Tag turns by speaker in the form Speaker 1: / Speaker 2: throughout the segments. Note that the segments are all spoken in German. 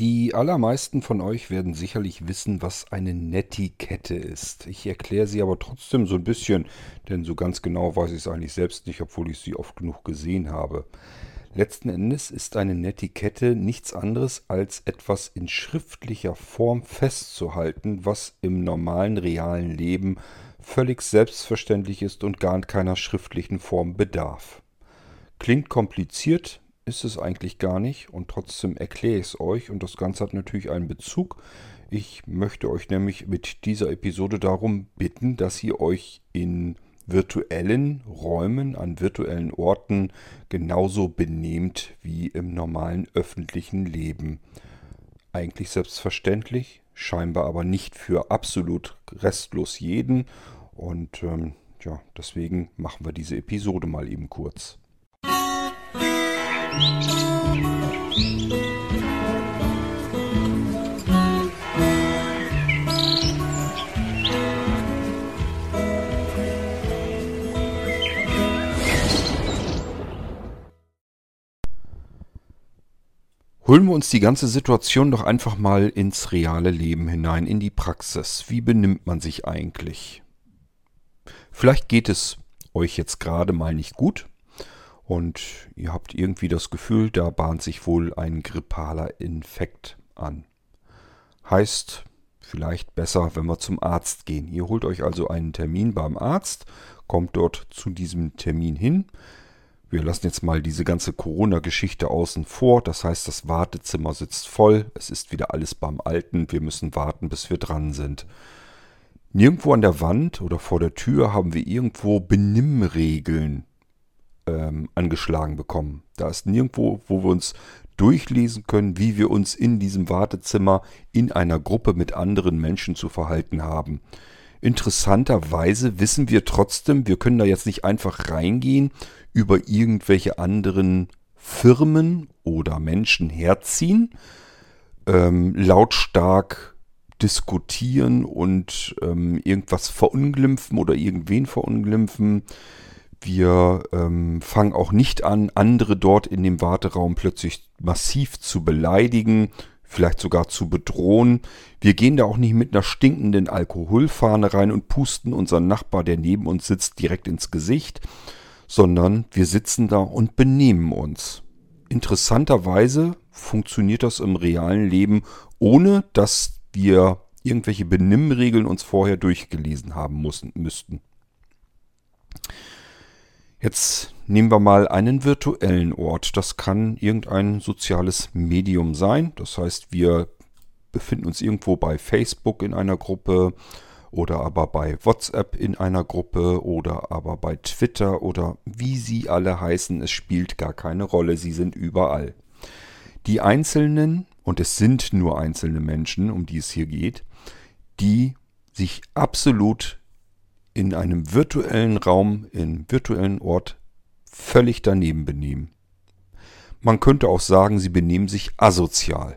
Speaker 1: Die allermeisten von euch werden sicherlich wissen, was eine Netiquette ist. Ich erkläre sie aber trotzdem so ein bisschen, denn so ganz genau weiß ich es eigentlich selbst nicht, obwohl ich sie oft genug gesehen habe. Letzten Endes ist eine Netiquette nichts anderes als etwas in schriftlicher Form festzuhalten, was im normalen realen Leben völlig selbstverständlich ist und gar keiner schriftlichen Form bedarf. Klingt kompliziert, ist es eigentlich gar nicht und trotzdem erkläre ich es euch und das Ganze hat natürlich einen Bezug. Ich möchte euch nämlich mit dieser Episode darum bitten, dass ihr euch in virtuellen Räumen, an virtuellen Orten genauso benehmt wie im normalen öffentlichen Leben. Eigentlich selbstverständlich, scheinbar aber nicht für absolut restlos jeden. Und ähm, ja, deswegen machen wir diese Episode mal eben kurz. Holen wir uns die ganze Situation doch einfach mal ins reale Leben hinein, in die Praxis. Wie benimmt man sich eigentlich? Vielleicht geht es euch jetzt gerade mal nicht gut und ihr habt irgendwie das Gefühl, da bahnt sich wohl ein grippaler Infekt an. Heißt, vielleicht besser, wenn wir zum Arzt gehen. Ihr holt euch also einen Termin beim Arzt, kommt dort zu diesem Termin hin. Wir lassen jetzt mal diese ganze Corona-Geschichte außen vor. Das heißt, das Wartezimmer sitzt voll. Es ist wieder alles beim Alten. Wir müssen warten, bis wir dran sind. Nirgendwo an der Wand oder vor der Tür haben wir irgendwo Benimmregeln ähm, angeschlagen bekommen. Da ist nirgendwo, wo wir uns durchlesen können, wie wir uns in diesem Wartezimmer in einer Gruppe mit anderen Menschen zu verhalten haben. Interessanterweise wissen wir trotzdem, wir können da jetzt nicht einfach reingehen, über irgendwelche anderen Firmen oder Menschen herziehen, ähm, lautstark diskutieren und ähm, irgendwas verunglimpfen oder irgendwen verunglimpfen. Wir ähm, fangen auch nicht an, andere dort in dem Warteraum plötzlich massiv zu beleidigen, vielleicht sogar zu bedrohen. Wir gehen da auch nicht mit einer stinkenden Alkoholfahne rein und pusten unseren Nachbar, der neben uns sitzt, direkt ins Gesicht, sondern wir sitzen da und benehmen uns. Interessanterweise funktioniert das im realen Leben, ohne dass wir irgendwelche Benimmregeln uns vorher durchgelesen haben müssen, müssten. Jetzt nehmen wir mal einen virtuellen Ort. Das kann irgendein soziales Medium sein. Das heißt, wir befinden uns irgendwo bei Facebook in einer Gruppe oder aber bei WhatsApp in einer Gruppe oder aber bei Twitter oder wie sie alle heißen. Es spielt gar keine Rolle. Sie sind überall. Die Einzelnen, und es sind nur einzelne Menschen, um die es hier geht, die sich absolut in einem virtuellen Raum, im virtuellen Ort völlig daneben benehmen. Man könnte auch sagen, sie benehmen sich asozial.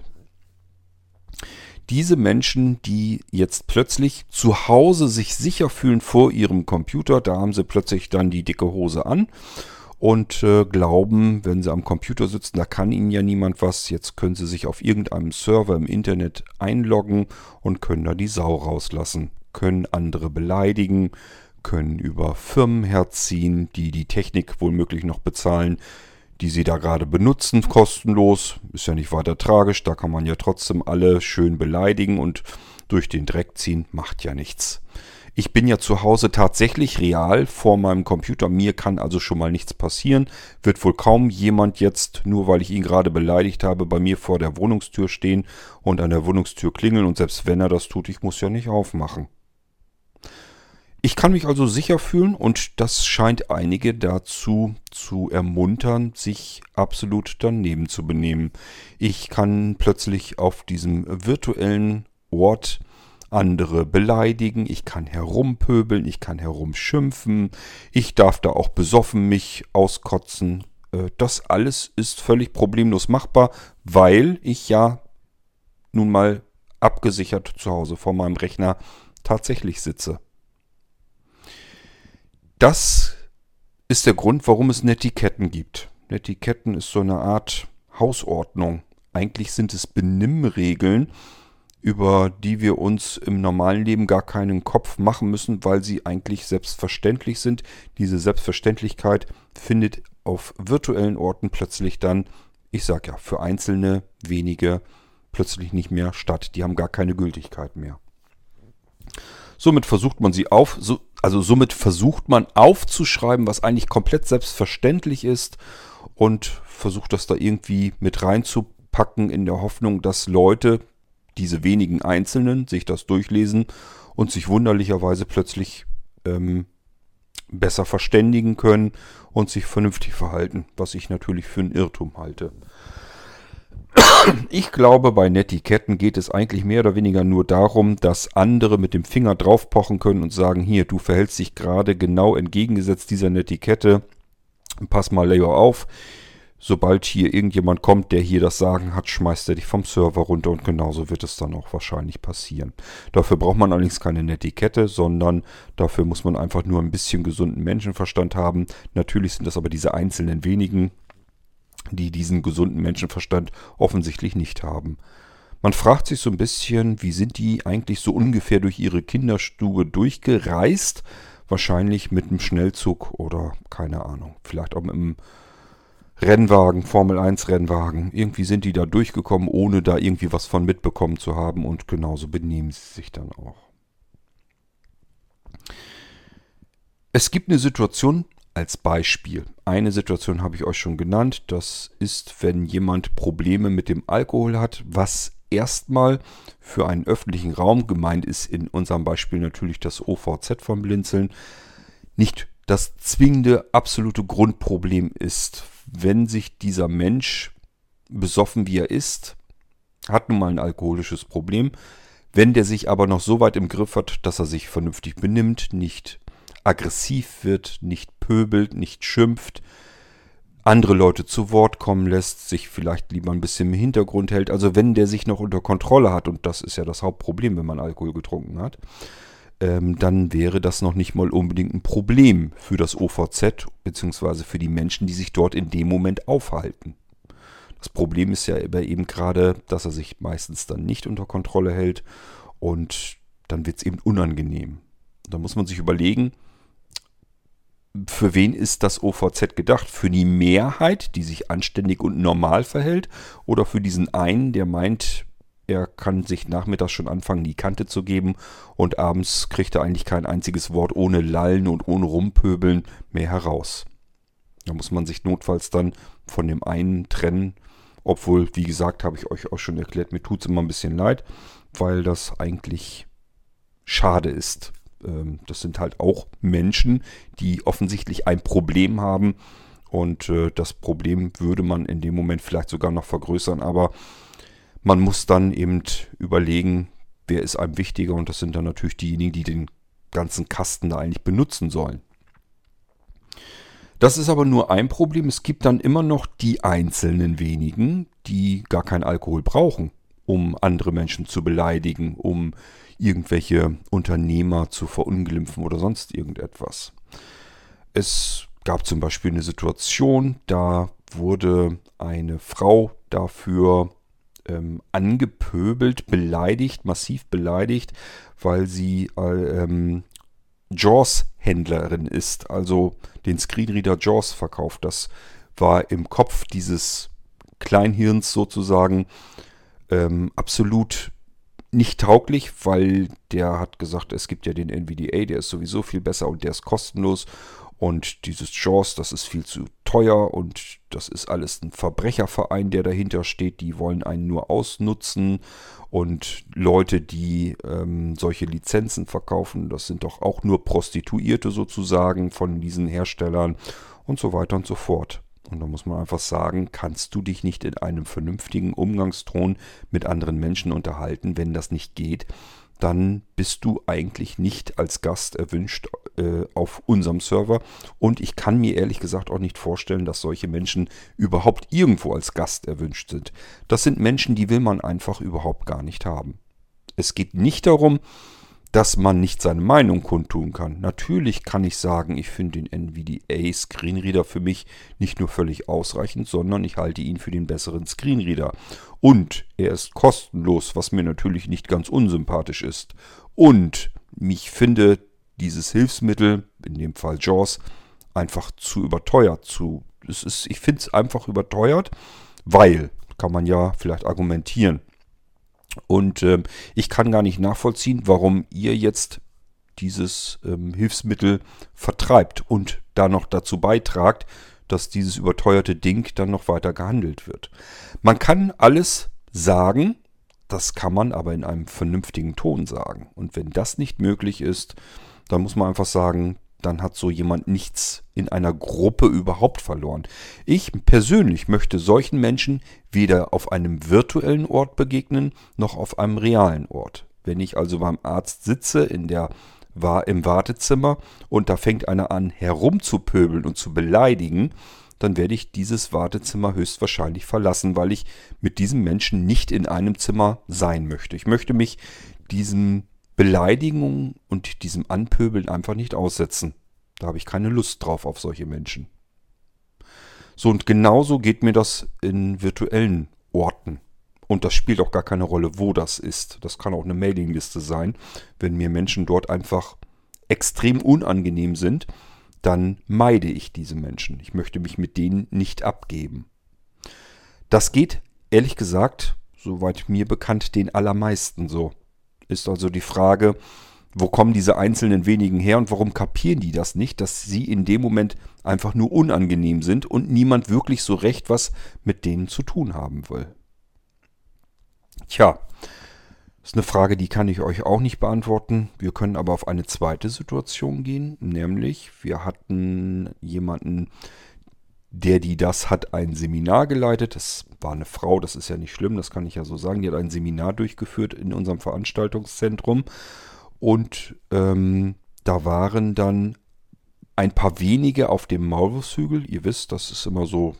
Speaker 1: Diese Menschen, die jetzt plötzlich zu Hause sich sicher fühlen vor ihrem Computer, da haben sie plötzlich dann die dicke Hose an und äh, glauben, wenn sie am Computer sitzen, da kann ihnen ja niemand was. Jetzt können sie sich auf irgendeinem Server im Internet einloggen und können da die Sau rauslassen können andere beleidigen, können über Firmen herziehen, die die Technik womöglich noch bezahlen, die sie da gerade benutzen, kostenlos. Ist ja nicht weiter tragisch, da kann man ja trotzdem alle schön beleidigen und durch den Dreck ziehen, macht ja nichts. Ich bin ja zu Hause tatsächlich real vor meinem Computer. Mir kann also schon mal nichts passieren. Wird wohl kaum jemand jetzt, nur weil ich ihn gerade beleidigt habe, bei mir vor der Wohnungstür stehen und an der Wohnungstür klingeln. Und selbst wenn er das tut, ich muss ja nicht aufmachen. Ich kann mich also sicher fühlen und das scheint einige dazu zu ermuntern, sich absolut daneben zu benehmen. Ich kann plötzlich auf diesem virtuellen Ort andere beleidigen, ich kann herumpöbeln, ich kann herumschimpfen, ich darf da auch besoffen mich auskotzen. Äh, das alles ist völlig problemlos machbar, weil ich ja nun mal abgesichert zu Hause vor meinem Rechner tatsächlich sitze. Das ist der Grund, warum es Netiketten gibt. Netiketten ist so eine Art Hausordnung. eigentlich sind es Benimmregeln, über die wir uns im normalen Leben gar keinen Kopf machen müssen, weil sie eigentlich selbstverständlich sind. Diese Selbstverständlichkeit findet auf virtuellen Orten plötzlich dann, ich sag ja, für einzelne wenige plötzlich nicht mehr statt. Die haben gar keine Gültigkeit mehr. Somit versucht man sie auf, so, also somit versucht man aufzuschreiben, was eigentlich komplett selbstverständlich ist und versucht das da irgendwie mit reinzupacken in der Hoffnung, dass Leute, diese wenigen Einzelnen, sich das durchlesen und sich wunderlicherweise plötzlich ähm, besser verständigen können und sich vernünftig verhalten, was ich natürlich für einen Irrtum halte. Ich glaube, bei Netiquetten geht es eigentlich mehr oder weniger nur darum, dass andere mit dem Finger draufpochen können und sagen, hier, du verhältst dich gerade genau entgegengesetzt dieser Netiquette, pass mal lieber auf. Sobald hier irgendjemand kommt, der hier das Sagen hat, schmeißt er dich vom Server runter und genauso wird es dann auch wahrscheinlich passieren. Dafür braucht man allerdings keine Netiquette, sondern dafür muss man einfach nur ein bisschen gesunden Menschenverstand haben. Natürlich sind das aber diese einzelnen wenigen, die diesen gesunden Menschenverstand offensichtlich nicht haben. Man fragt sich so ein bisschen, wie sind die eigentlich so ungefähr durch ihre Kinderstube durchgereist? Wahrscheinlich mit einem Schnellzug oder keine Ahnung, vielleicht auch mit einem Rennwagen, Formel 1 Rennwagen. Irgendwie sind die da durchgekommen, ohne da irgendwie was von mitbekommen zu haben und genauso benehmen sie sich dann auch. Es gibt eine Situation, als Beispiel. Eine Situation habe ich euch schon genannt. Das ist, wenn jemand Probleme mit dem Alkohol hat, was erstmal für einen öffentlichen Raum gemeint ist, in unserem Beispiel natürlich das OVZ vom Blinzeln, nicht das zwingende, absolute Grundproblem ist. Wenn sich dieser Mensch, besoffen wie er ist, hat nun mal ein alkoholisches Problem, wenn der sich aber noch so weit im Griff hat, dass er sich vernünftig benimmt, nicht aggressiv wird, nicht pöbelt, nicht schimpft, andere Leute zu Wort kommen lässt, sich vielleicht lieber ein bisschen im Hintergrund hält. Also wenn der sich noch unter Kontrolle hat, und das ist ja das Hauptproblem, wenn man Alkohol getrunken hat, ähm, dann wäre das noch nicht mal unbedingt ein Problem für das OVZ, beziehungsweise für die Menschen, die sich dort in dem Moment aufhalten. Das Problem ist ja eben gerade, dass er sich meistens dann nicht unter Kontrolle hält und dann wird es eben unangenehm. Da muss man sich überlegen, für wen ist das OVZ gedacht? Für die Mehrheit, die sich anständig und normal verhält? Oder für diesen einen, der meint, er kann sich nachmittags schon anfangen, die Kante zu geben und abends kriegt er eigentlich kein einziges Wort ohne Lallen und ohne Rumpöbeln mehr heraus. Da muss man sich notfalls dann von dem einen trennen, obwohl, wie gesagt, habe ich euch auch schon erklärt, mir tut es immer ein bisschen leid, weil das eigentlich schade ist. Ähm, das sind halt auch Menschen, die offensichtlich ein Problem haben. Und äh, das Problem würde man in dem Moment vielleicht sogar noch vergrößern. Aber man muss dann eben überlegen, wer ist einem wichtiger. Und das sind dann natürlich diejenigen, die den ganzen Kasten da eigentlich benutzen sollen. Das ist aber nur ein Problem. Es gibt dann immer noch die einzelnen wenigen, die gar keinen Alkohol brauchen, um andere Menschen zu beleidigen, um irgendwelche Unternehmer zu verunglimpfen oder sonst irgendetwas. Es gab zum Beispiel eine Situation, da wurde eine Frau dafür ähm, angepöbelt, beleidigt, massiv beleidigt, weil sie äh, ähm, JAWS-Händlerin ist, also den Screenreader JAWS verkauft. Das war im Kopf dieses Kleinhirns sozusagen ähm, absolut nicht tauglich, weil der hat gesagt, es gibt ja den NVDA, der ist sowieso viel besser und der ist kostenlos. Und dieses JAWS, das ist viel zu teuer und das ist alles ein Verbrecherverein, der dahinter steht. Die wollen einen nur ausnutzen. Und Leute, die ähm, solche Lizenzen verkaufen, das sind doch auch nur Prostituierte sozusagen von diesen Herstellern und so weiter und so fort. Und da muss man einfach sagen, kannst du dich nicht in einem vernünftigen Umgangston mit anderen Menschen unterhalten, wenn das nicht geht, dann bist du eigentlich nicht als Gast erwünscht äh, auf unserem Server. Und ich kann mir ehrlich gesagt auch nicht vorstellen, dass solche Menschen überhaupt irgendwo als Gast erwünscht sind. Das sind Menschen, die will man einfach überhaupt gar nicht haben. Es geht nicht darum, dass man nicht seine Meinung kundtun kann. Natürlich kann ich sagen, ich finde den NVDA Screenreader für mich nicht nur völlig ausreichend, sondern ich halte ihn für den besseren Screenreader. Und er ist kostenlos, was mir natürlich nicht ganz unsympathisch ist. Und ich finde dieses Hilfsmittel, in dem Fall JAWS, einfach zu überteuert. Zu, es ist, ich finde es einfach überteuert, weil, kann man ja vielleicht argumentieren, und ähm, ich kann gar nicht nachvollziehen, warum ihr jetzt dieses ähm, Hilfsmittel vertreibt und da noch dazu beitragt, dass dieses überteuerte Ding dann noch weiter gehandelt wird. Man kann alles sagen, das kann man aber in einem vernünftigen Ton sagen. Und wenn das nicht möglich ist, dann muss man einfach sagen, dann hat so jemand nichts in einer Gruppe überhaupt verloren. Ich persönlich möchte solchen Menschen weder auf einem virtuellen Ort begegnen, noch auf einem realen Ort. Wenn ich also beim Arzt sitze in der war im Wartezimmer und da fängt einer an herumzupöbeln und zu beleidigen, dann werde ich dieses Wartezimmer höchstwahrscheinlich verlassen, weil ich mit diesem Menschen nicht in einem Zimmer sein möchte. Ich möchte mich diesem Beleidigungen und diesem Anpöbeln einfach nicht aussetzen. Da habe ich keine Lust drauf auf solche Menschen. So und genauso geht mir das in virtuellen Orten. Und das spielt auch gar keine Rolle, wo das ist. Das kann auch eine Mailingliste sein. Wenn mir Menschen dort einfach extrem unangenehm sind, dann meide ich diese Menschen. Ich möchte mich mit denen nicht abgeben. Das geht, ehrlich gesagt, soweit mir bekannt, den allermeisten so. Ist also die Frage, wo kommen diese einzelnen wenigen her und warum kapieren die das nicht, dass sie in dem Moment einfach nur unangenehm sind und niemand wirklich so recht was mit denen zu tun haben will. Tja, ist eine Frage, die kann ich euch auch nicht beantworten. Wir können aber auf eine zweite Situation gehen, nämlich wir hatten jemanden, der, die das hat, ein Seminar geleitet. Das war eine Frau, das ist ja nicht schlimm, das kann ich ja so sagen. Die hat ein Seminar durchgeführt in unserem Veranstaltungszentrum. Und ähm, da waren dann ein paar wenige auf dem Maulwurfshügel. Ihr wisst, das ist immer so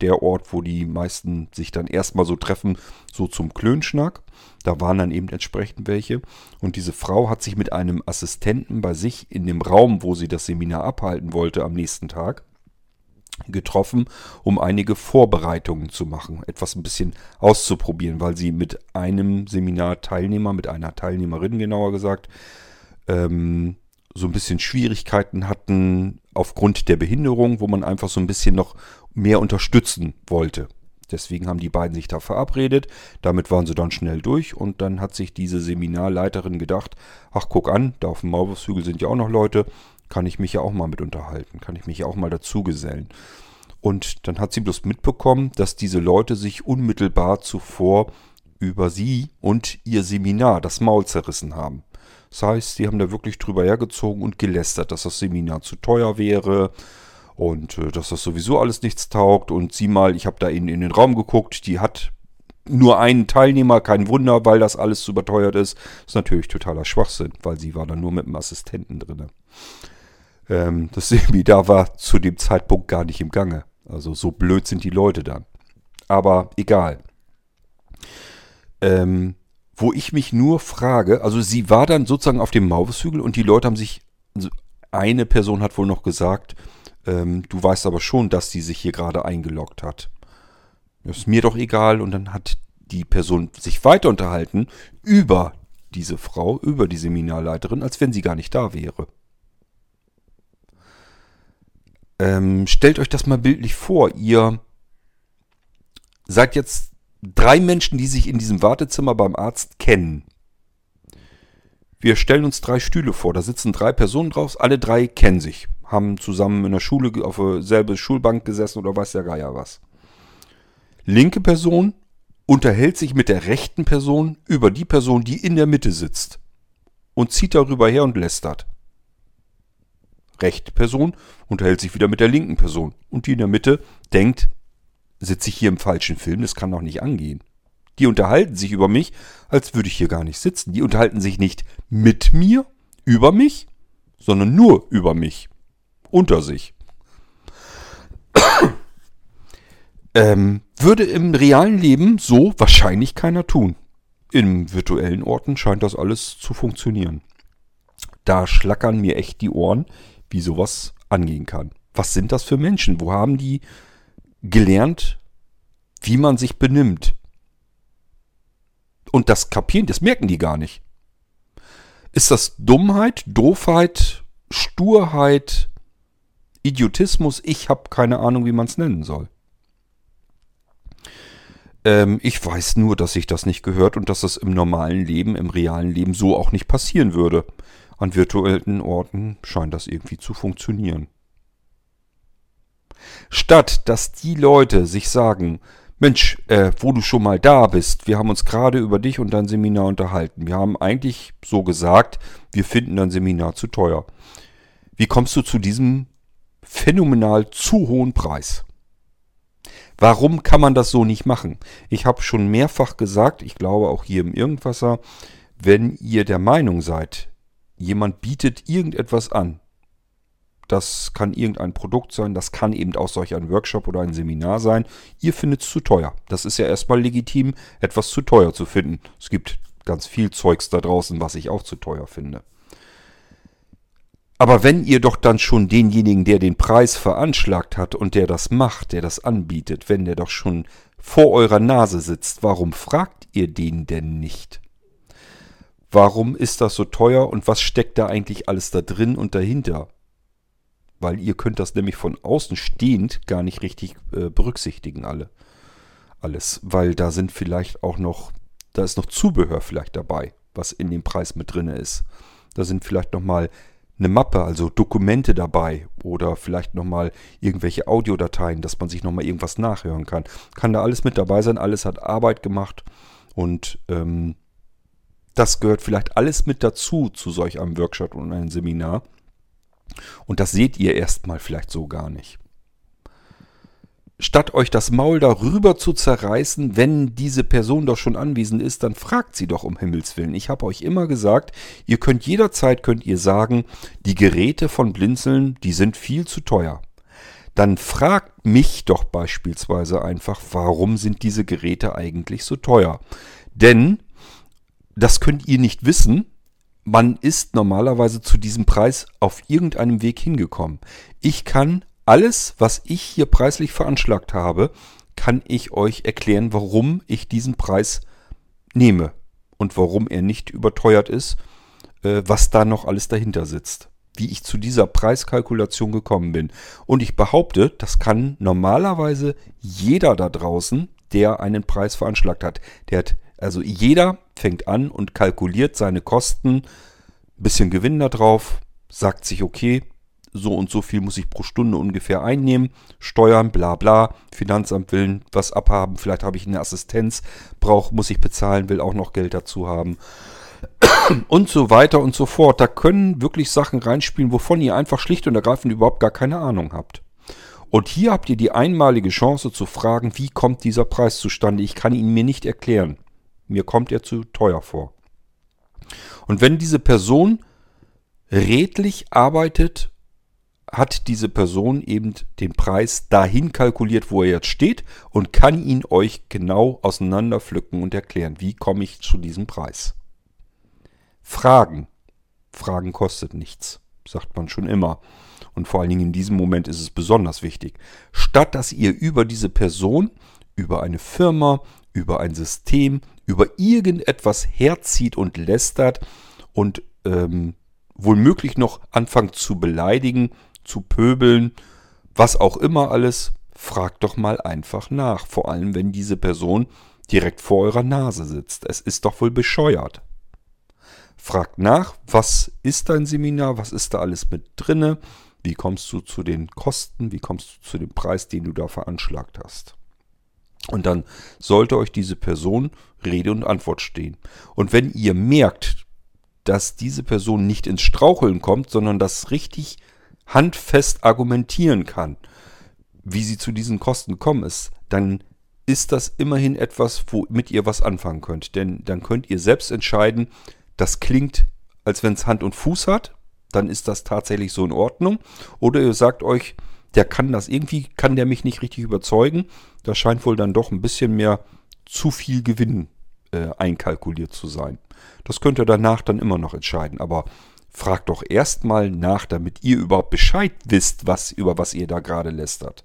Speaker 1: der Ort, wo die meisten sich dann erstmal so treffen, so zum Klönschnack. Da waren dann eben entsprechend welche. Und diese Frau hat sich mit einem Assistenten bei sich in dem Raum, wo sie das Seminar abhalten wollte, am nächsten Tag getroffen, um einige Vorbereitungen zu machen, etwas ein bisschen auszuprobieren, weil sie mit einem Seminarteilnehmer, mit einer Teilnehmerin genauer gesagt, ähm, so ein bisschen Schwierigkeiten hatten aufgrund der Behinderung, wo man einfach so ein bisschen noch mehr unterstützen wollte. Deswegen haben die beiden sich da verabredet. Damit waren sie dann schnell durch und dann hat sich diese Seminarleiterin gedacht, ach guck an, da auf dem Maulwurfshügel sind ja auch noch Leute, kann ich mich ja auch mal mit unterhalten, kann ich mich ja auch mal dazugesellen. Und dann hat sie bloß mitbekommen, dass diese Leute sich unmittelbar zuvor über sie und ihr Seminar das Maul zerrissen haben. Das heißt, sie haben da wirklich drüber hergezogen und gelästert, dass das Seminar zu teuer wäre und äh, dass das sowieso alles nichts taugt. Und sieh mal, ich habe da in, in den Raum geguckt, die hat nur einen Teilnehmer, kein Wunder, weil das alles zu überteuert ist. Das ist natürlich totaler Schwachsinn, weil sie war da nur mit dem Assistenten drin. Ähm, das Seminar war zu dem Zeitpunkt gar nicht im Gange. Also so blöd sind die Leute dann. Aber egal. Ähm, wo ich mich nur frage, also sie war dann sozusagen auf dem Maulwurfshügel und die Leute haben sich, also eine Person hat wohl noch gesagt, ähm, du weißt aber schon, dass sie sich hier gerade eingeloggt hat. Das ist mir doch egal und dann hat die Person sich weiter unterhalten über diese Frau, über die Seminarleiterin, als wenn sie gar nicht da wäre. Ähm, stellt euch das mal bildlich vor. Ihr seid jetzt drei Menschen, die sich in diesem Wartezimmer beim Arzt kennen. Wir stellen uns drei Stühle vor. Da sitzen drei Personen drauf. Alle drei kennen sich. Haben zusammen in der Schule auf derselben Schulbank gesessen oder weiß der Geier was. Linke Person unterhält sich mit der rechten Person über die Person, die in der Mitte sitzt. Und zieht darüber her und lästert rechte Person unterhält sich wieder mit der linken Person. Und die in der Mitte denkt, sitze ich hier im falschen Film, das kann doch nicht angehen. Die unterhalten sich über mich, als würde ich hier gar nicht sitzen. Die unterhalten sich nicht mit mir, über mich, sondern nur über mich. Unter sich. ähm, würde im realen Leben so wahrscheinlich keiner tun. In virtuellen Orten scheint das alles zu funktionieren. Da schlackern mir echt die Ohren, wie sowas angehen kann. Was sind das für Menschen? Wo haben die gelernt, wie man sich benimmt? Und das kapieren, das merken die gar nicht. Ist das Dummheit, Doofheit, Sturheit, Idiotismus? Ich habe keine Ahnung, wie man es nennen soll. Ähm, ich weiß nur, dass ich das nicht gehört und dass das im normalen Leben, im realen Leben so auch nicht passieren würde. An virtuellen Orten scheint das irgendwie zu funktionieren. Statt dass die Leute sich sagen, Mensch, äh, wo du schon mal da bist, wir haben uns gerade über dich und dein Seminar unterhalten. Wir haben eigentlich so gesagt, wir finden dein Seminar zu teuer. Wie kommst du zu diesem phänomenal zu hohen Preis? Warum kann man das so nicht machen? Ich habe schon mehrfach gesagt, ich glaube auch hier im Irgendwasser, wenn ihr der Meinung seid, jemand bietet irgendetwas an, das kann irgendein Produkt sein, das kann eben auch solch ein Workshop oder ein Seminar sein. Ihr findet es zu teuer. Das ist ja erstmal legitim, etwas zu teuer zu finden. Es gibt ganz viel Zeugs da draußen, was ich auch zu teuer finde. Aber wenn ihr doch dann schon denjenigen, der den Preis veranschlagt hat und der das macht, der das anbietet, wenn der doch schon vor eurer Nase sitzt, warum fragt ihr den denn nicht? Warum ist das so teuer und was steckt da eigentlich alles da drin und dahinter? weil ihr könnt das nämlich von außen stehend gar nicht richtig äh, berücksichtigen alle. Alles, weil da sind vielleicht auch noch, da ist noch Zubehör vielleicht dabei, was in dem Preis mit drin ist. Da sind vielleicht nochmal eine Mappe, also Dokumente dabei oder vielleicht nochmal irgendwelche Audiodateien, dass man sich nochmal irgendwas nachhören kann. Kann da alles mit dabei sein, alles hat Arbeit gemacht und ähm, das gehört vielleicht alles mit dazu zu solch einem Workshop und einem Seminar. Und das seht ihr erstmal vielleicht so gar nicht. Statt euch das Maul darüber zu zerreißen, wenn diese Person doch schon anwesend ist, dann fragt sie doch um Himmels Willen. Ich habe euch immer gesagt, ihr könnt jederzeit könnt ihr sagen, die Geräte von Blinzeln, die sind viel zu teuer. Dann fragt mich doch beispielsweise einfach, warum sind diese Geräte eigentlich so teuer? Denn das könnt ihr nicht wissen, man ist normalerweise zu diesem Preis auf irgendeinem Weg hingekommen. Ich kann alles, was ich hier preislich veranschlagt habe, kann ich euch erklären, warum ich diesen Preis nehme und warum er nicht überteuert ist, äh, was da noch alles dahinter sitzt. Wie ich zu dieser Preiskalkulation gekommen bin. Und ich behaupte, das kann normalerweise jeder da draußen, der einen Preis veranschlagt hat. Der hat also jeder fängt an und kalkuliert seine Kosten, ein bisschen Gewinn da drauf, sagt sich, okay, so und so viel muss ich pro Stunde ungefähr einnehmen, Steuern, bla bla, Finanzamt will was abhaben, vielleicht habe ich eine Assistenz, brauch, muss ich bezahlen, will auch noch Geld dazu haben und so weiter und so fort. Da können wirklich Sachen reinspielen, wovon ihr einfach schlicht und ergreifend überhaupt gar keine Ahnung habt. Und hier habt ihr die einmalige Chance zu fragen, wie kommt dieser Preis zustande? Ich kann ihn mir nicht erklären. Mir kommt er zu teuer vor. Und wenn diese Person redlich arbeitet, hat diese Person eben den Preis dahin kalkuliert, wo er jetzt steht und kann ihn euch genau auseinanderpflücken und erklären, wie komme ich zu diesem Preis. Fragen. Fragen kostet nichts, sagt man schon immer. Und vor allen Dingen in diesem Moment ist es besonders wichtig. Statt dass ihr über diese Person, über eine Firma, über ein System, über irgendetwas herzieht und lästert und ähm, wohl noch anfangt zu beleidigen, zu pöbeln, was auch immer alles, fragt doch mal einfach nach. Vor allem, wenn diese Person direkt vor eurer Nase sitzt. Es ist doch wohl bescheuert. Fragt nach, was ist dein Seminar, was ist da alles mit drinne, wie kommst du zu den Kosten, wie kommst du zu dem Preis, den du da veranschlagt hast. Und dann sollte euch diese Person Rede und Antwort stehen. Und wenn ihr merkt, dass diese Person nicht ins Straucheln kommt, sondern das richtig handfest argumentieren kann, wie sie zu diesen Kosten gekommen ist, dann ist das immerhin etwas, womit ihr was anfangen könnt. Denn dann könnt ihr selbst entscheiden, das klingt, als wenn es Hand und Fuß hat, dann ist das tatsächlich so in Ordnung. Oder ihr sagt euch, der kann das irgendwie, kann der mich nicht richtig überzeugen. Da scheint wohl dann doch ein bisschen mehr zu viel Gewinn äh, einkalkuliert zu sein. Das könnt ihr danach dann immer noch entscheiden. Aber fragt doch erstmal nach, damit ihr überhaupt Bescheid wisst, was, über was ihr da gerade lästert.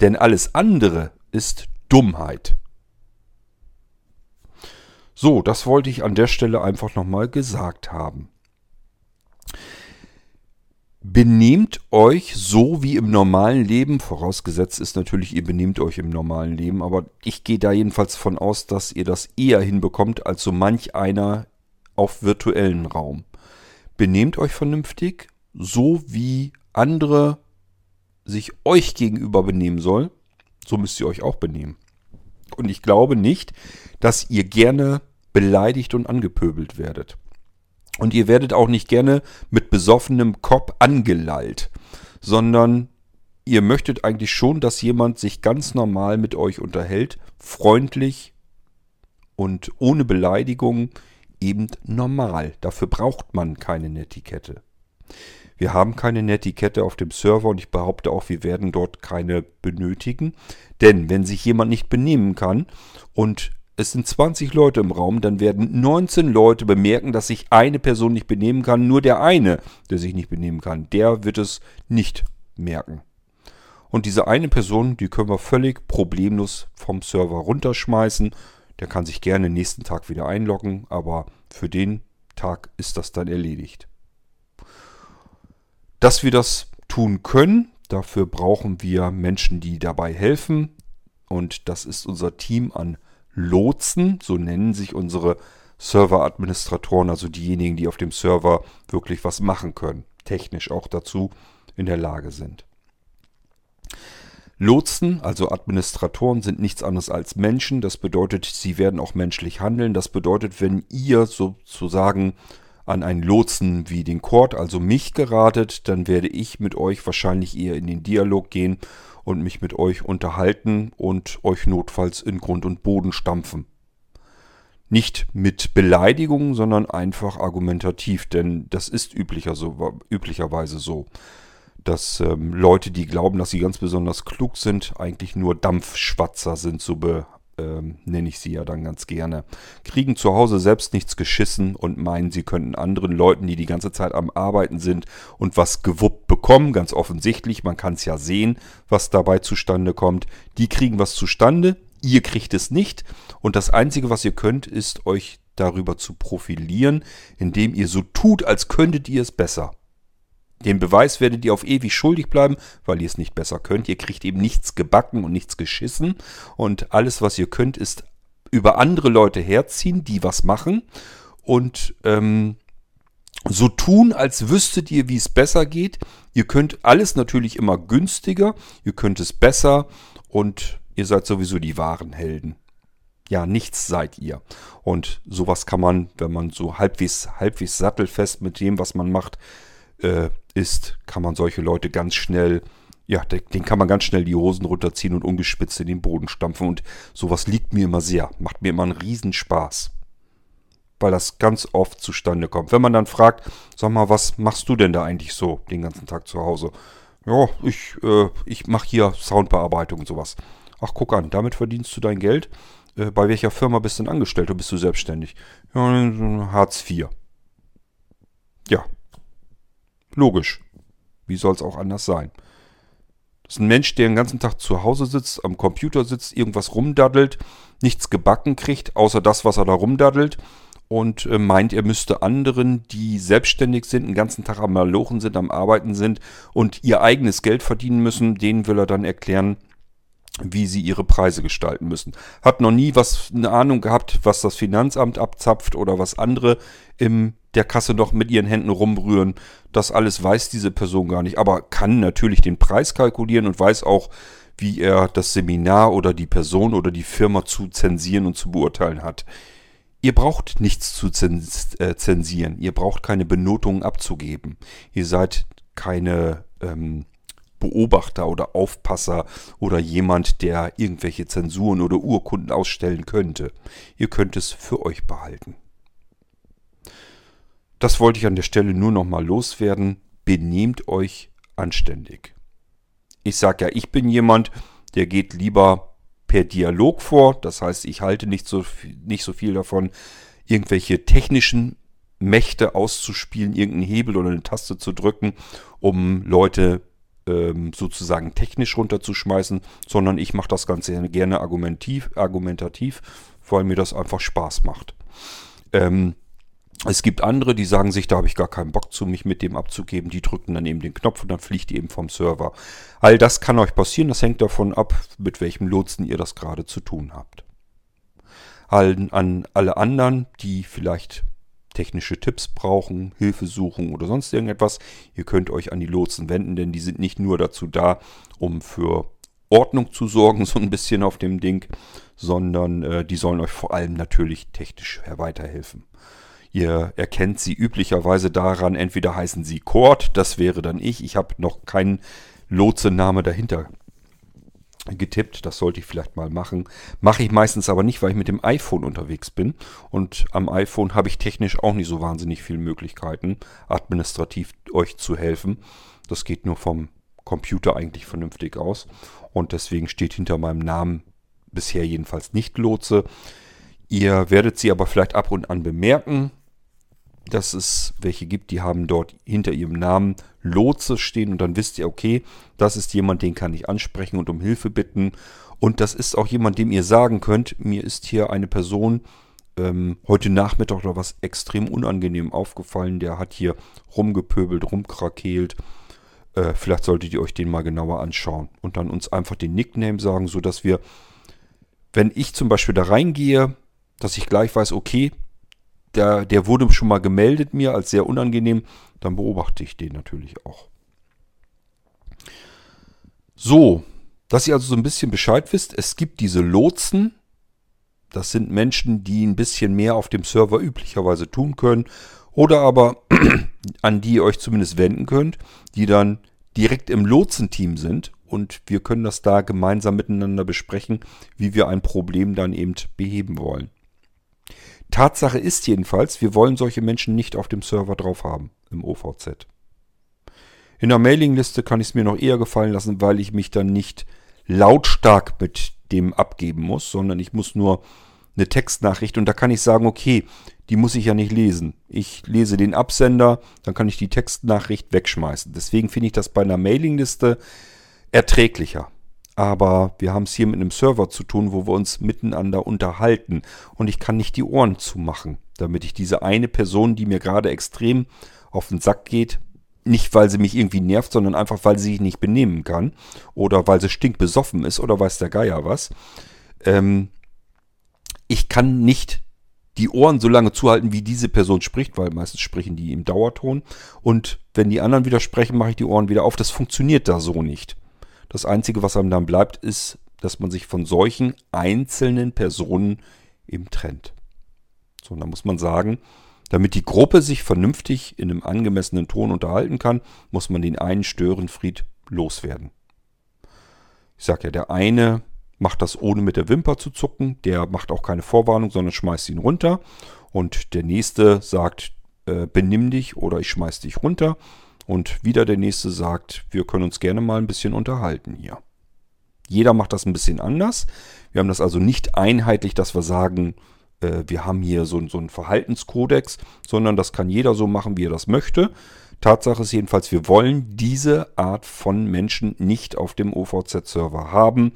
Speaker 1: Denn alles andere ist Dummheit. So, das wollte ich an der Stelle einfach nochmal gesagt haben. Benehmt euch so wie im normalen Leben, vorausgesetzt ist natürlich, ihr benehmt euch im normalen Leben, aber ich gehe da jedenfalls von aus, dass ihr das eher hinbekommt als so manch einer auf virtuellen Raum. Benehmt euch vernünftig, so wie andere sich euch gegenüber benehmen soll, so müsst ihr euch auch benehmen. Und ich glaube nicht, dass ihr gerne beleidigt und angepöbelt werdet. Und ihr werdet auch nicht gerne mit besoffenem Kopf angelallt, sondern ihr möchtet eigentlich schon, dass jemand sich ganz normal mit euch unterhält, freundlich und ohne Beleidigung, eben normal. Dafür braucht man keine Netiquette. Wir haben keine Netiquette auf dem Server und ich behaupte auch, wir werden dort keine benötigen. Denn wenn sich jemand nicht benehmen kann und es sind 20 Leute im Raum, dann werden 19 Leute bemerken, dass sich eine Person nicht benehmen kann. Nur der eine, der sich nicht benehmen kann, der wird es nicht merken. Und diese eine Person, die können wir völlig problemlos vom Server runterschmeißen. Der kann sich gerne nächsten Tag wieder einloggen, aber für den Tag ist das dann erledigt. Dass wir das tun können, dafür brauchen wir Menschen, die dabei helfen. Und das ist unser Team an Lotsen, so nennen sich unsere Server-Administratoren, also diejenigen, die auf dem Server wirklich was machen können, technisch auch dazu in der Lage sind. Lotsen, also Administratoren, sind nichts anderes als Menschen. Das bedeutet, sie werden auch menschlich handeln. Das bedeutet, wenn ihr sozusagen an einen Lotsen wie den Court, also mich geratet, dann werde ich mit euch wahrscheinlich eher in den Dialog gehen und mich mit euch unterhalten und euch notfalls in Grund und Boden stampfen. Nicht mit Beleidigungen, sondern einfach argumentativ, denn das ist üblicher so, üblicherweise so, dass ähm, Leute, die glauben, dass sie ganz besonders klug sind, eigentlich nur Dampfschwatzer sind, so be, ähm, nenne ich sie ja dann ganz gerne, kriegen zu Hause selbst nichts geschissen und meinen, sie könnten anderen Leuten, die die ganze Zeit am Arbeiten sind und was gewuppt bekommen, ganz offensichtlich, man kann es ja sehen, was dabei zustande kommt, die kriegen was zustande, ihr kriegt es nicht und das Einzige, was ihr könnt, ist euch darüber zu profilieren, indem ihr so tut, als könntet ihr es besser. Den Beweis werdet ihr auf ewig schuldig bleiben, weil ihr es nicht besser könnt. Ihr kriegt eben nichts gebacken und nichts geschissen. Und alles, was ihr könnt, ist über andere Leute herziehen, die was machen. Und ähm, so tun, als wüsstet ihr, wie es besser geht. Ihr könnt alles natürlich immer günstiger. Ihr könnt es besser. Und ihr seid sowieso die wahren Helden. Ja, nichts seid ihr. Und sowas kann man, wenn man so halbwegs, halbwegs sattelfest mit dem, was man macht, äh, ist, kann man solche Leute ganz schnell, ja, den kann man ganz schnell die Hosen runterziehen und ungespitzt in den Boden stampfen. Und sowas liegt mir immer sehr, macht mir immer einen Riesenspaß. Weil das ganz oft zustande kommt. Wenn man dann fragt, sag mal, was machst du denn da eigentlich so den ganzen Tag zu Hause? Ja, ich, äh, ich mache hier Soundbearbeitung und sowas. Ach, guck an, damit verdienst du dein Geld. Äh, bei welcher Firma bist du denn angestellt oder bist du selbstständig? Ja, Hartz IV. Ja, Logisch. Wie soll es auch anders sein? Das ist ein Mensch, der den ganzen Tag zu Hause sitzt, am Computer sitzt, irgendwas rumdaddelt, nichts gebacken kriegt, außer das, was er da rumdaddelt und äh, meint, er müsste anderen, die selbstständig sind, den ganzen Tag am Malochen sind, am Arbeiten sind und ihr eigenes Geld verdienen müssen, denen will er dann erklären, wie sie ihre Preise gestalten müssen. Hat noch nie was eine Ahnung gehabt, was das Finanzamt abzapft oder was andere in der Kasse noch mit ihren Händen rumrühren. Das alles weiß diese Person gar nicht, aber kann natürlich den Preis kalkulieren und weiß auch, wie er das Seminar oder die Person oder die Firma zu zensieren und zu beurteilen hat. Ihr braucht nichts zu äh, zensieren. Ihr braucht keine Benotungen abzugeben. Ihr seid keine ähm, Beobachter oder Aufpasser oder jemand, der irgendwelche Zensuren oder Urkunden ausstellen könnte. Ihr könnt es für euch behalten. Das wollte ich an der Stelle nur nochmal loswerden. Benehmt euch anständig. Ich sage ja, ich bin jemand, der geht lieber per Dialog vor. Das heißt, ich halte nicht so, nicht so viel davon, irgendwelche technischen Mächte auszuspielen, irgendeinen Hebel oder eine Taste zu drücken, um Leute ähm, sozusagen technisch runterzuschmeißen, sondern ich mache das Ganze gerne argumentativ, argumentativ, weil mir das einfach Spaß macht. Ähm, es gibt andere, die sagen sich, da habe ich gar keinen Bock zu, mich mit dem abzugeben. Die drücken dann eben den Knopf und dann fliegt die eben vom Server. All das kann euch passieren. Das hängt davon ab, mit welchem Lotsen ihr das gerade zu tun habt. An, an alle anderen, die vielleicht technische Tipps brauchen, Hilfe suchen oder sonst irgendetwas, ihr könnt euch an die Lotsen wenden, denn die sind nicht nur dazu da, um für Ordnung zu sorgen, so ein bisschen auf dem Ding, sondern äh, die sollen euch vor allem natürlich technisch weiterhelfen. Ihr erkennt sie üblicherweise daran, entweder heißen sie Cord, das wäre dann ich. Ich habe noch keinen Lotsename dahinter getippt. Das sollte ich vielleicht mal machen. Mache ich meistens aber nicht, weil ich mit dem iPhone unterwegs bin. Und am iPhone habe ich technisch auch nicht so wahnsinnig viele Möglichkeiten, administrativ euch zu helfen. Das geht nur vom Computer eigentlich vernünftig aus. Und deswegen steht hinter meinem Namen bisher jedenfalls nicht Lotse. Ihr werdet sie aber vielleicht ab und an bemerken dass es welche gibt, die haben dort hinter ihrem Namen Lotse stehen und dann wisst ihr, okay, das ist jemand, den kann ich ansprechen und um Hilfe bitten. Und das ist auch jemand, dem ihr sagen könnt, mir ist hier eine Person ähm, heute Nachmittag oder was extrem unangenehm aufgefallen, der hat hier rumgepöbelt, rumkrakeelt. Äh, vielleicht solltet ihr euch den mal genauer anschauen und dann uns einfach den Nickname sagen, sodass wir, wenn ich zum Beispiel da reingehe, dass ich gleich weiß, okay, der, der wurde schon mal gemeldet mir als sehr unangenehm, dann beobachte ich den natürlich auch. So, dass ihr also so ein bisschen Bescheid wisst, es gibt diese Lotsen. Das sind Menschen, die ein bisschen mehr auf dem Server üblicherweise tun können oder aber an die ihr euch zumindest wenden könnt, die dann direkt im Lotsenteam sind und wir können das da gemeinsam miteinander besprechen, wie wir ein Problem dann eben beheben wollen. Tatsache ist jedenfalls, wir wollen solche Menschen nicht auf dem Server drauf haben im OVZ. In der Mailingliste kann ich es mir noch eher gefallen lassen, weil ich mich dann nicht lautstark mit dem abgeben muss, sondern ich muss nur eine Textnachricht und da kann ich sagen, okay, die muss ich ja nicht lesen. Ich lese den Absender, dann kann ich die Textnachricht wegschmeißen. Deswegen finde ich das bei einer Mailingliste erträglicher aber wir haben es hier mit einem Server zu tun, wo wir uns miteinander unterhalten und ich kann nicht die Ohren zumachen, damit ich diese eine Person, die mir gerade extrem auf den Sack geht, nicht weil sie mich irgendwie nervt, sondern einfach weil sie sich nicht benehmen kann oder weil sie stinkbesoffen ist oder weiß der Geier was. Ähm, ich kann nicht die Ohren so lange zuhalten, wie diese Person spricht, weil meistens sprechen die im Dauerton. Und wenn die anderen widersprechen, mache ich die Ohren wieder auf. Das funktioniert da so nicht. Das Einzige, was einem dann bleibt, ist, dass man sich von solchen einzelnen Personen eben trennt. So, und da muss man sagen, damit die Gruppe sich vernünftig in einem angemessenen Ton unterhalten kann, muss man den einen Störenfried loswerden. Ich sage ja, der eine macht das ohne mit der Wimper zu zucken, der macht auch keine Vorwarnung, sondern schmeißt ihn runter. Und der nächste sagt, äh, benimm dich oder ich schmeiß dich runter. Und wieder der nächste sagt, wir können uns gerne mal ein bisschen unterhalten hier. Jeder macht das ein bisschen anders. Wir haben das also nicht einheitlich, dass wir sagen, äh, wir haben hier so, so einen Verhaltenskodex, sondern das kann jeder so machen, wie er das möchte. Tatsache ist jedenfalls, wir wollen diese Art von Menschen nicht auf dem OVZ-Server haben.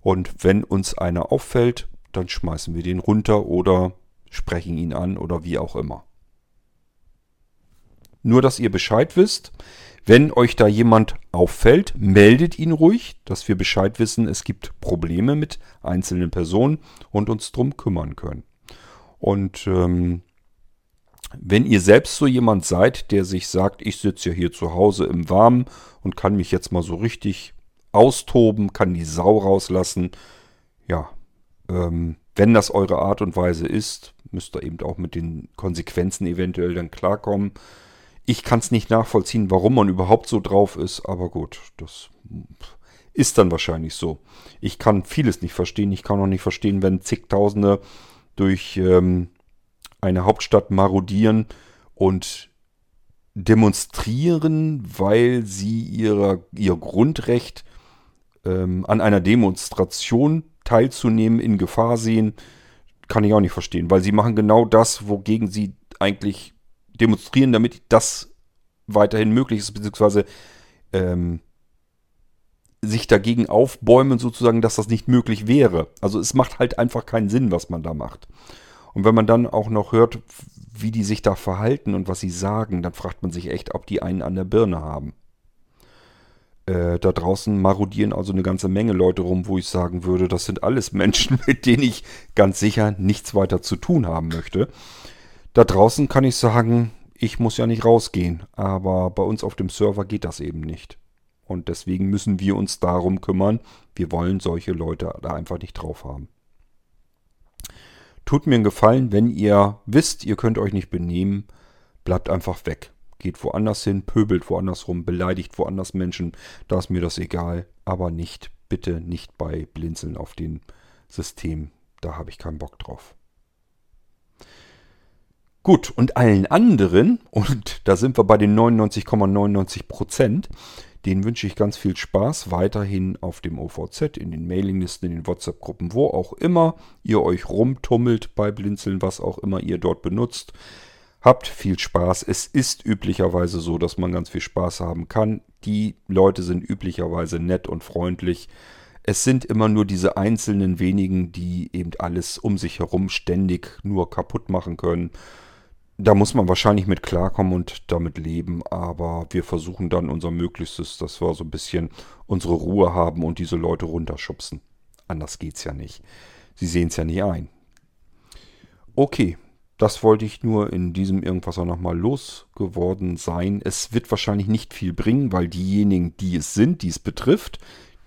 Speaker 1: Und wenn uns einer auffällt, dann schmeißen wir den runter oder sprechen ihn an oder wie auch immer. Nur, dass ihr Bescheid wisst. Wenn euch da jemand auffällt, meldet ihn ruhig, dass wir Bescheid wissen, es gibt Probleme mit einzelnen Personen und uns drum kümmern können. Und ähm, wenn ihr selbst so jemand seid, der sich sagt, ich sitze ja hier zu Hause im Warmen und kann mich jetzt mal so richtig austoben, kann die Sau rauslassen, ja, ähm, wenn das eure Art und Weise ist, müsst ihr eben auch mit den Konsequenzen eventuell dann klarkommen. Ich kann es nicht nachvollziehen, warum man überhaupt so drauf ist, aber gut, das ist dann wahrscheinlich so. Ich kann vieles nicht verstehen. Ich kann auch nicht verstehen, wenn zigtausende durch ähm, eine Hauptstadt marodieren und demonstrieren, weil sie ihrer, ihr Grundrecht ähm, an einer Demonstration teilzunehmen in Gefahr sehen, kann ich auch nicht verstehen, weil sie machen genau das, wogegen sie eigentlich demonstrieren, damit das weiterhin möglich ist, beziehungsweise ähm, sich dagegen aufbäumen, sozusagen, dass das nicht möglich wäre. Also es macht halt einfach keinen Sinn, was man da macht. Und wenn man dann auch noch hört, wie die sich da verhalten und was sie sagen, dann fragt man sich echt, ob die einen an der Birne haben. Äh, da draußen marodieren also eine ganze Menge Leute rum, wo ich sagen würde, das sind alles Menschen, mit denen ich ganz sicher nichts weiter zu tun haben möchte. Da draußen kann ich sagen, ich muss ja nicht rausgehen, aber bei uns auf dem Server geht das eben nicht. Und deswegen müssen wir uns darum kümmern. Wir wollen solche Leute da einfach nicht drauf haben. Tut mir einen Gefallen, wenn ihr wisst, ihr könnt euch nicht benehmen, bleibt einfach weg. Geht woanders hin, pöbelt woanders rum, beleidigt woanders Menschen, da ist mir das egal. Aber nicht, bitte nicht bei Blinzeln auf dem System. Da habe ich keinen Bock drauf. Gut, und allen anderen, und da sind wir bei den 99,99 Prozent, denen wünsche ich ganz viel Spaß weiterhin auf dem OVZ, in den Mailinglisten, in den WhatsApp-Gruppen, wo auch immer ihr euch rumtummelt bei Blinzeln, was auch immer ihr dort benutzt. Habt viel Spaß. Es ist üblicherweise so, dass man ganz viel Spaß haben kann. Die Leute sind üblicherweise nett und freundlich. Es sind immer nur diese einzelnen wenigen, die eben alles um sich herum ständig nur kaputt machen können da muss man wahrscheinlich mit klarkommen und damit leben, aber wir versuchen dann unser Möglichstes, dass wir so ein bisschen unsere Ruhe haben und diese Leute runterschubsen. Anders geht's ja nicht. Sie sehen es ja nicht ein. Okay, das wollte ich nur in diesem irgendwas auch nochmal losgeworden sein. Es wird wahrscheinlich nicht viel bringen, weil diejenigen, die es sind, die es betrifft,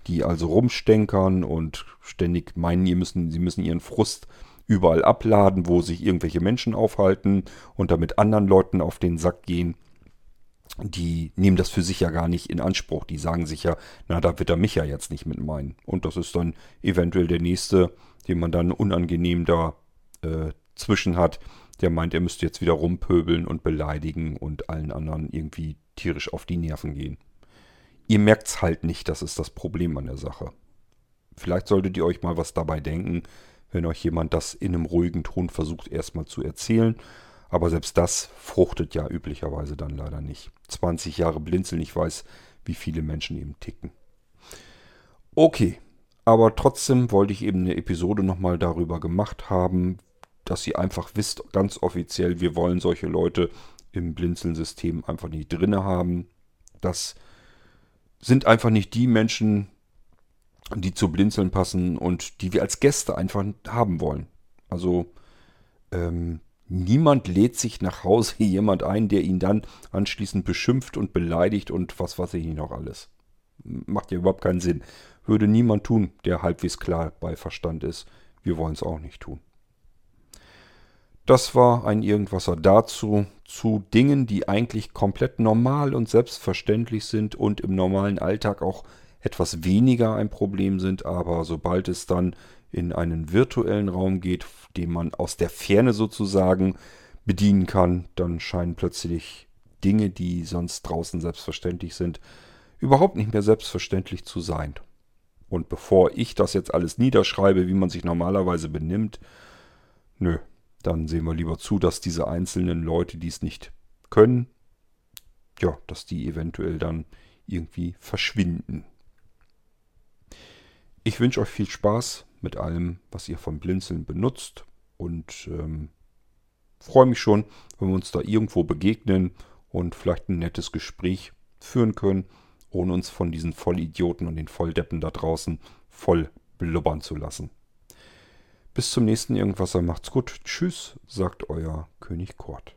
Speaker 1: die also rumstenkern und ständig meinen, müssen, sie müssen ihren Frust überall abladen, wo sich irgendwelche Menschen aufhalten und damit anderen Leuten auf den Sack gehen. Die nehmen das für sich ja gar nicht in Anspruch. Die sagen sich ja, na, da wird er mich ja jetzt nicht mit meinen. Und das ist dann eventuell der nächste, den man dann unangenehm da äh, zwischen hat. Der meint, er müsste jetzt wieder rumpöbeln und beleidigen und allen anderen irgendwie tierisch auf die Nerven gehen. Ihr merkt's halt nicht, das ist das Problem an der Sache. Vielleicht solltet ihr euch mal was dabei denken, wenn euch jemand das in einem ruhigen Ton versucht erstmal zu erzählen. Aber selbst das fruchtet ja üblicherweise dann leider nicht. 20 Jahre blinzeln, ich weiß, wie viele Menschen eben ticken. Okay, aber trotzdem wollte ich eben eine Episode nochmal darüber gemacht haben, dass ihr einfach wisst, ganz offiziell, wir wollen solche Leute im Blinzeln-System einfach nicht drinne haben. Das sind einfach nicht die Menschen, die zu Blinzeln passen und die wir als Gäste einfach haben wollen. Also ähm, niemand lädt sich nach Hause jemand ein, der ihn dann anschließend beschimpft und beleidigt und was weiß ich nicht noch alles. Macht ja überhaupt keinen Sinn. Würde niemand tun, der halbwegs klar bei Verstand ist. Wir wollen es auch nicht tun. Das war ein Irgendwasser dazu, zu Dingen, die eigentlich komplett normal und selbstverständlich sind und im normalen Alltag auch etwas weniger ein Problem sind, aber sobald es dann in einen virtuellen Raum geht, den man aus der Ferne sozusagen bedienen kann, dann scheinen plötzlich Dinge, die sonst draußen selbstverständlich sind, überhaupt nicht mehr selbstverständlich zu sein. Und bevor ich das jetzt alles niederschreibe, wie man sich normalerweise benimmt, nö, dann sehen wir lieber zu, dass diese einzelnen Leute, die es nicht können, ja, dass die eventuell dann irgendwie verschwinden. Ich wünsche euch viel Spaß mit allem, was ihr von Blinzeln benutzt und ähm, freue mich schon, wenn wir uns da irgendwo begegnen und vielleicht ein nettes Gespräch führen können, ohne uns von diesen Vollidioten und den Volldeppen da draußen voll blubbern zu lassen. Bis zum nächsten Irgendwasser macht's gut. Tschüss, sagt euer König Kort.